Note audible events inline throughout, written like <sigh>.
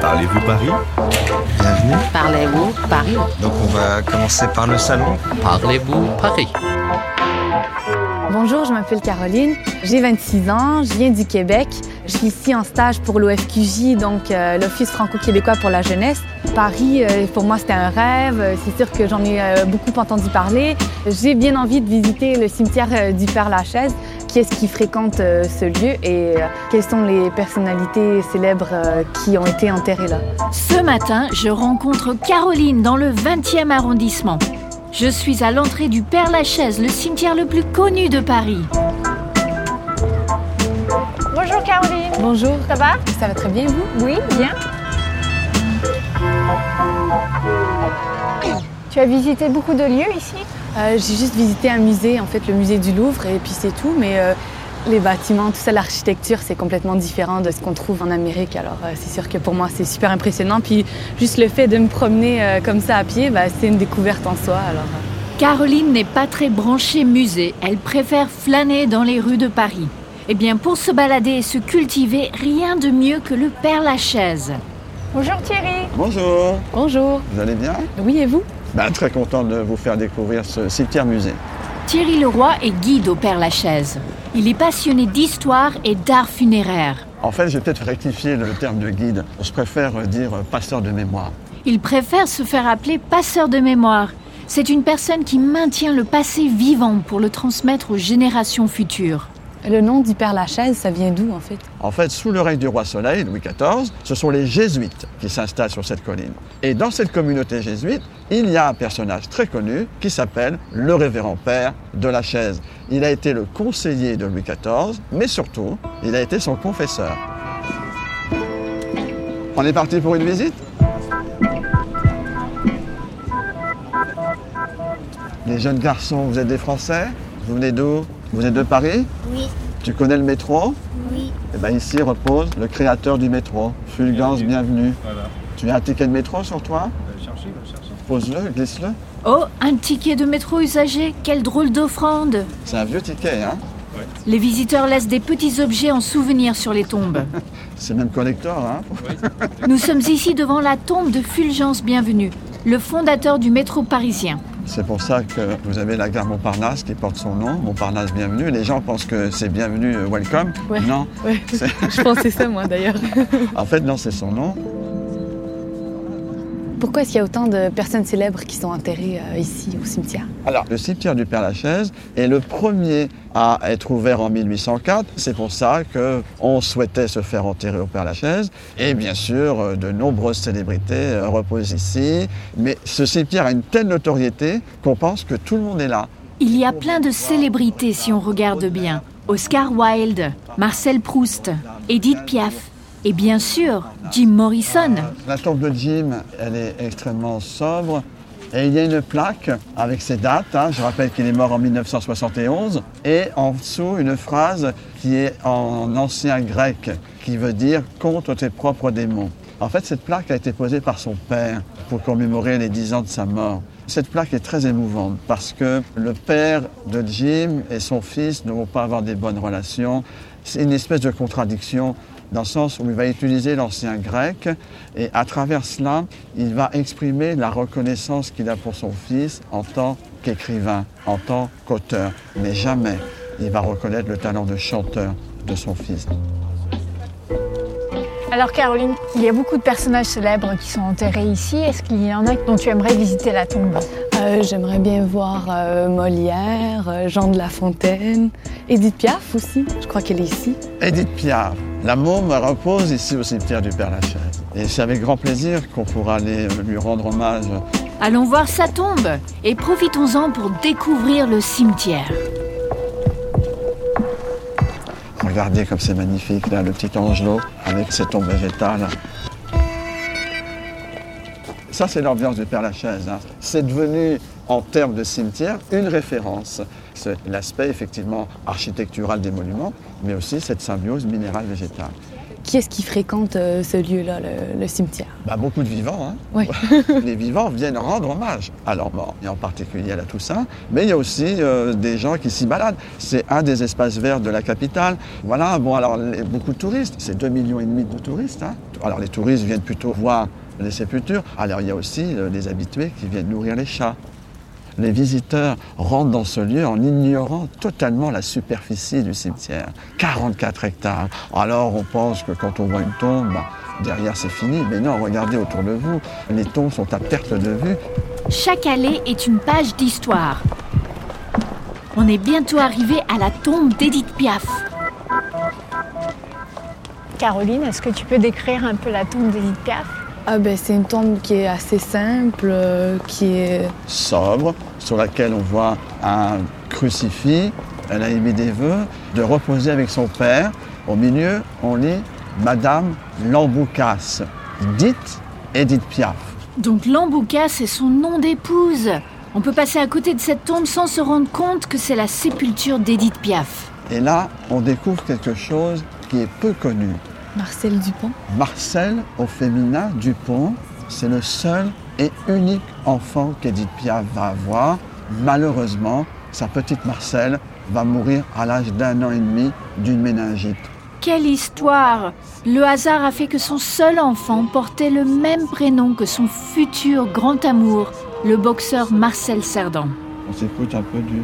Parlez-vous Paris? Bienvenue. Parlez-vous Paris? Donc on va commencer par le salon. Parlez-vous Paris? Bonjour, je m'appelle Caroline, j'ai 26 ans, je viens du Québec. Je suis ici en stage pour l'OFQJ, donc euh, l'Office franco-québécois pour la jeunesse. Paris, euh, pour moi, c'était un rêve. C'est sûr que j'en ai euh, beaucoup entendu parler. J'ai bien envie de visiter le cimetière euh, du Père-Lachaise. Qui est-ce qui fréquente euh, ce lieu et euh, quelles sont les personnalités célèbres euh, qui ont été enterrées là? Ce matin, je rencontre Caroline dans le 20e arrondissement. Je suis à l'entrée du Père-Lachaise, le cimetière le plus connu de Paris. Bonjour Caroline. Bonjour, Ça va? Ça va très bien vous? Oui, bien. Tu as visité beaucoup de lieux ici? Euh, j'ai juste visité un musée, en fait le musée du Louvre, et puis c'est tout. Mais euh, les bâtiments, tout ça, l'architecture, c'est complètement différent de ce qu'on trouve en Amérique. Alors euh, c'est sûr que pour moi, c'est super impressionnant. Puis juste le fait de me promener euh, comme ça à pied, bah, c'est une découverte en soi. Alors, euh. Caroline n'est pas très branchée musée, elle préfère flâner dans les rues de Paris. Eh bien, pour se balader et se cultiver, rien de mieux que le Père-Lachaise. Bonjour Thierry. Bonjour, Bonjour. vous allez bien? Oui, et vous? Ben, Très content de vous faire découvrir ce cimetière-musée. Thierry Leroy est guide au Père-Lachaise. Il est passionné d'histoire et d'art funéraire. En fait, j'ai peut-être rectifié le terme de guide. Je préfère dire passeur de mémoire. Il préfère se faire appeler passeur de mémoire. C'est une personne qui maintient le passé vivant pour le transmettre aux générations futures. Le nom du Père Lachaise, ça vient d'où en fait? En fait, sous le règne du roi Soleil, Louis XIV, ce sont les jésuites qui s'installent sur cette colline. Et dans cette communauté jésuite, il y a un personnage très connu qui s'appelle le révérend père de la Chaise. Il a été le conseiller de Louis XIV, mais surtout, il a été son confesseur. On est parti pour une visite? Les jeunes garçons, vous êtes des Français? Vous venez d'où? Vous êtes de Paris Oui, Tu connais le métro oui, Eh bien ici repose le créateur du métro. Fulgence, bienvenue. Tu as un ticket de métro sur toi Pose-le, glisse-le. Oh, un ticket de métro usagé Quelle drôle d'offrande C'est un vieux ticket, hein Les visiteurs laissent des petits objets en souvenir sur les tombes. <laughs> C'est même collector, hein Nous sommes ici devant la tombe de Fulgence Bienvenue, le fondateur du métro parisien. C'est pour ça que vous avez la gare Montparnasse qui porte son nom, Montparnasse Bienvenue. Les gens pensent que c'est Bienvenue, euh, welcome. Ouais. Non, Ouais, <laughs> je pensais ça moi d'ailleurs. <laughs> en fait, non, c'est son nom. Pourquoi est-ce qu'il y a autant de personnes célèbres qui sont enterrées euh, ici au cimetière Alors, le cimetière du Père-Lachaise est le premier à être ouvert en 1804. C'est pour ça qu'on souhaitait se faire enterrer au Père-Lachaise. Et bien sûr, euh, de nombreuses célébrités euh, reposent ici. Mais ce cimetière a une telle notoriété qu'on pense que tout le monde est là. Il y a plein de célébrités si on regarde bien. Oscar Wilde, Marcel Proust, Edith Piaf et bien sûr Jim Morrison. La tombe de Jim, elle est extrêmement sobre. Et il y a une plaque avec ses dates. hein. Je rappelle qu'il est mort en 1971. Et en dessous, une phrase qui est en ancien grec, qui veut dire « contre tes propres démons ». En fait, cette plaque a été posée par son père pour commémorer les 10 ans de sa mort. Cette plaque est très émouvante parce que le père de Jim et son fils ne vont pas avoir des bonnes relations. C'est une espèce de contradiction dans le sens où il va utiliser l'ancien grec et à travers cela, il va exprimer la reconnaissance qu'il a pour son fils en tant qu'écrivain, en tant qu'auteur. Mais jamais il va reconnaître le talent de chanteur de son fils. Alors Caroline, il y a beaucoup de personnages célèbres qui sont enterrés ici. Est-ce qu'il y en a dont tu aimerais visiter la tombe? Euh, J'aimerais bien voir euh, Molière, euh, Jean de La Fontaine, Edith Piaf aussi, je crois qu'elle est ici. Edith Piaf, la môme repose ici au cimetière du Père-Lachaise. Et c'est avec grand plaisir qu'on pourra aller lui rendre hommage Allons voir sa tombe et profitons-en pour découvrir le cimetière. Regardez comme c'est magnifique, là, le petit Angelo avec ses tombes végétales. Ça, c'est l'ambiance du Père-Lachaise. hein. C'est devenu, en termes de cimetière, une référence. C'est l'aspect, effectivement, architectural des monuments, mais aussi cette symbiose minérale-végétale. Qui est-ce qui fréquente euh, ce lieu-là, le, le cimetière? Bah, beaucoup de vivants. Hein. Oui. <laughs> les vivants viennent rendre hommage à leurs morts, et en particulier à la Toussaint. Mais il y a aussi euh, des gens qui s'y baladent. C'est un des espaces verts de la capitale. Voilà, bon, alors les- beaucoup de touristes, c'est 2,5 millions et demi de touristes. hein. Alors les touristes viennent plutôt voir les sépultures. Alors il y a aussi euh, les habitués qui viennent nourrir les chats. Les visiteurs rentrent dans ce lieu en ignorant totalement la superficie du cimetière. 44 hectares. Alors on pense que quand on voit une tombe, bah, derrière c'est fini. Mais non, regardez autour de vous. Les tombes sont à perte de vue. Chaque allée est une page d'histoire. On est bientôt arrivé à la tombe d'Edith Piaf. Caroline, est-ce que tu peux décrire un peu la tombe d'Edith Piaf? Ah ben c'est une tombe qui est assez simple, euh, qui est sobre, sur laquelle on voit un crucifix. Elle a émis des vœux de reposer avec son père. Au milieu, on lit Madame Lamboucasse, dite Edith Piaf. Donc Lambouka, c'est son nom d'épouse. On peut passer à côté de cette tombe sans se rendre compte que c'est la sépulture d'Edith Piaf. Et là, on découvre quelque chose qui est peu connu. Marcel Dupont. Marcel, au féminin, Dupont, c'est le seul et unique enfant qu'Edith Piaf va avoir. Malheureusement, sa petite Marcel va mourir à l'âge d'un an et demi d'une méningite. Quelle histoire Le hasard a fait que son seul enfant portait le même prénom que son futur grand amour, le boxeur Marcel Cerdan. On s'écoute un peu du...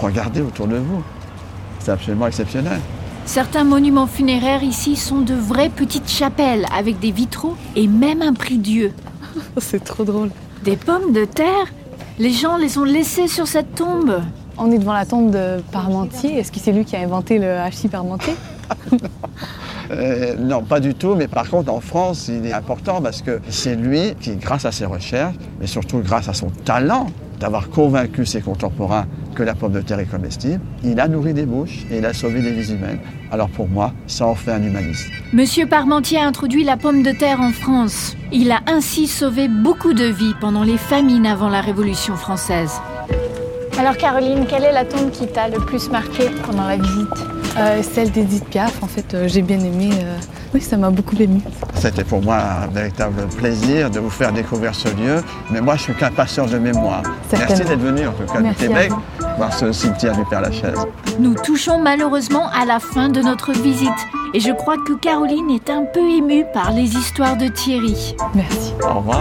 Regardez autour de vous. C'est absolument exceptionnel. Certains monuments funéraires ici sont de vraies petites chapelles avec des vitraux et même un prie-dieu. <laughs> C'est trop drôle. Des pommes de terre? Les gens les ont laissées sur cette tombe. On est devant la tombe de Parmentier. Est-ce que c'est lui qui a inventé le hachis Parmentier? <laughs> Euh, non, pas du tout, mais par contre en France, il est important parce que c'est lui qui, grâce à ses recherches, mais surtout grâce à son talent d'avoir convaincu ses contemporains que la pomme de terre est comestible, il a nourri des bouches et il a sauvé des vies humaines. Alors pour moi, ça en fait un humaniste. Monsieur Parmentier a introduit la pomme de terre en France. Il a ainsi sauvé beaucoup de vies pendant les famines avant la Révolution française. Alors Caroline, quelle est la tombe qui t'a le plus marqué pendant la visite Euh, Celle d'Edith Piaf, en fait, euh, j'ai bien aimé. euh, Oui, ça m'a beaucoup ému. C'était pour moi un véritable plaisir de vous faire découvrir ce lieu, mais moi je suis qu'un passeur de mémoire. Merci d'être venu en tout cas Merci du à Québec, ce cimetière du Père-Lachaise. Nous touchons malheureusement à la fin de notre visite. Et je crois que Caroline est un peu émue par les histoires de Thierry. Merci. Au revoir.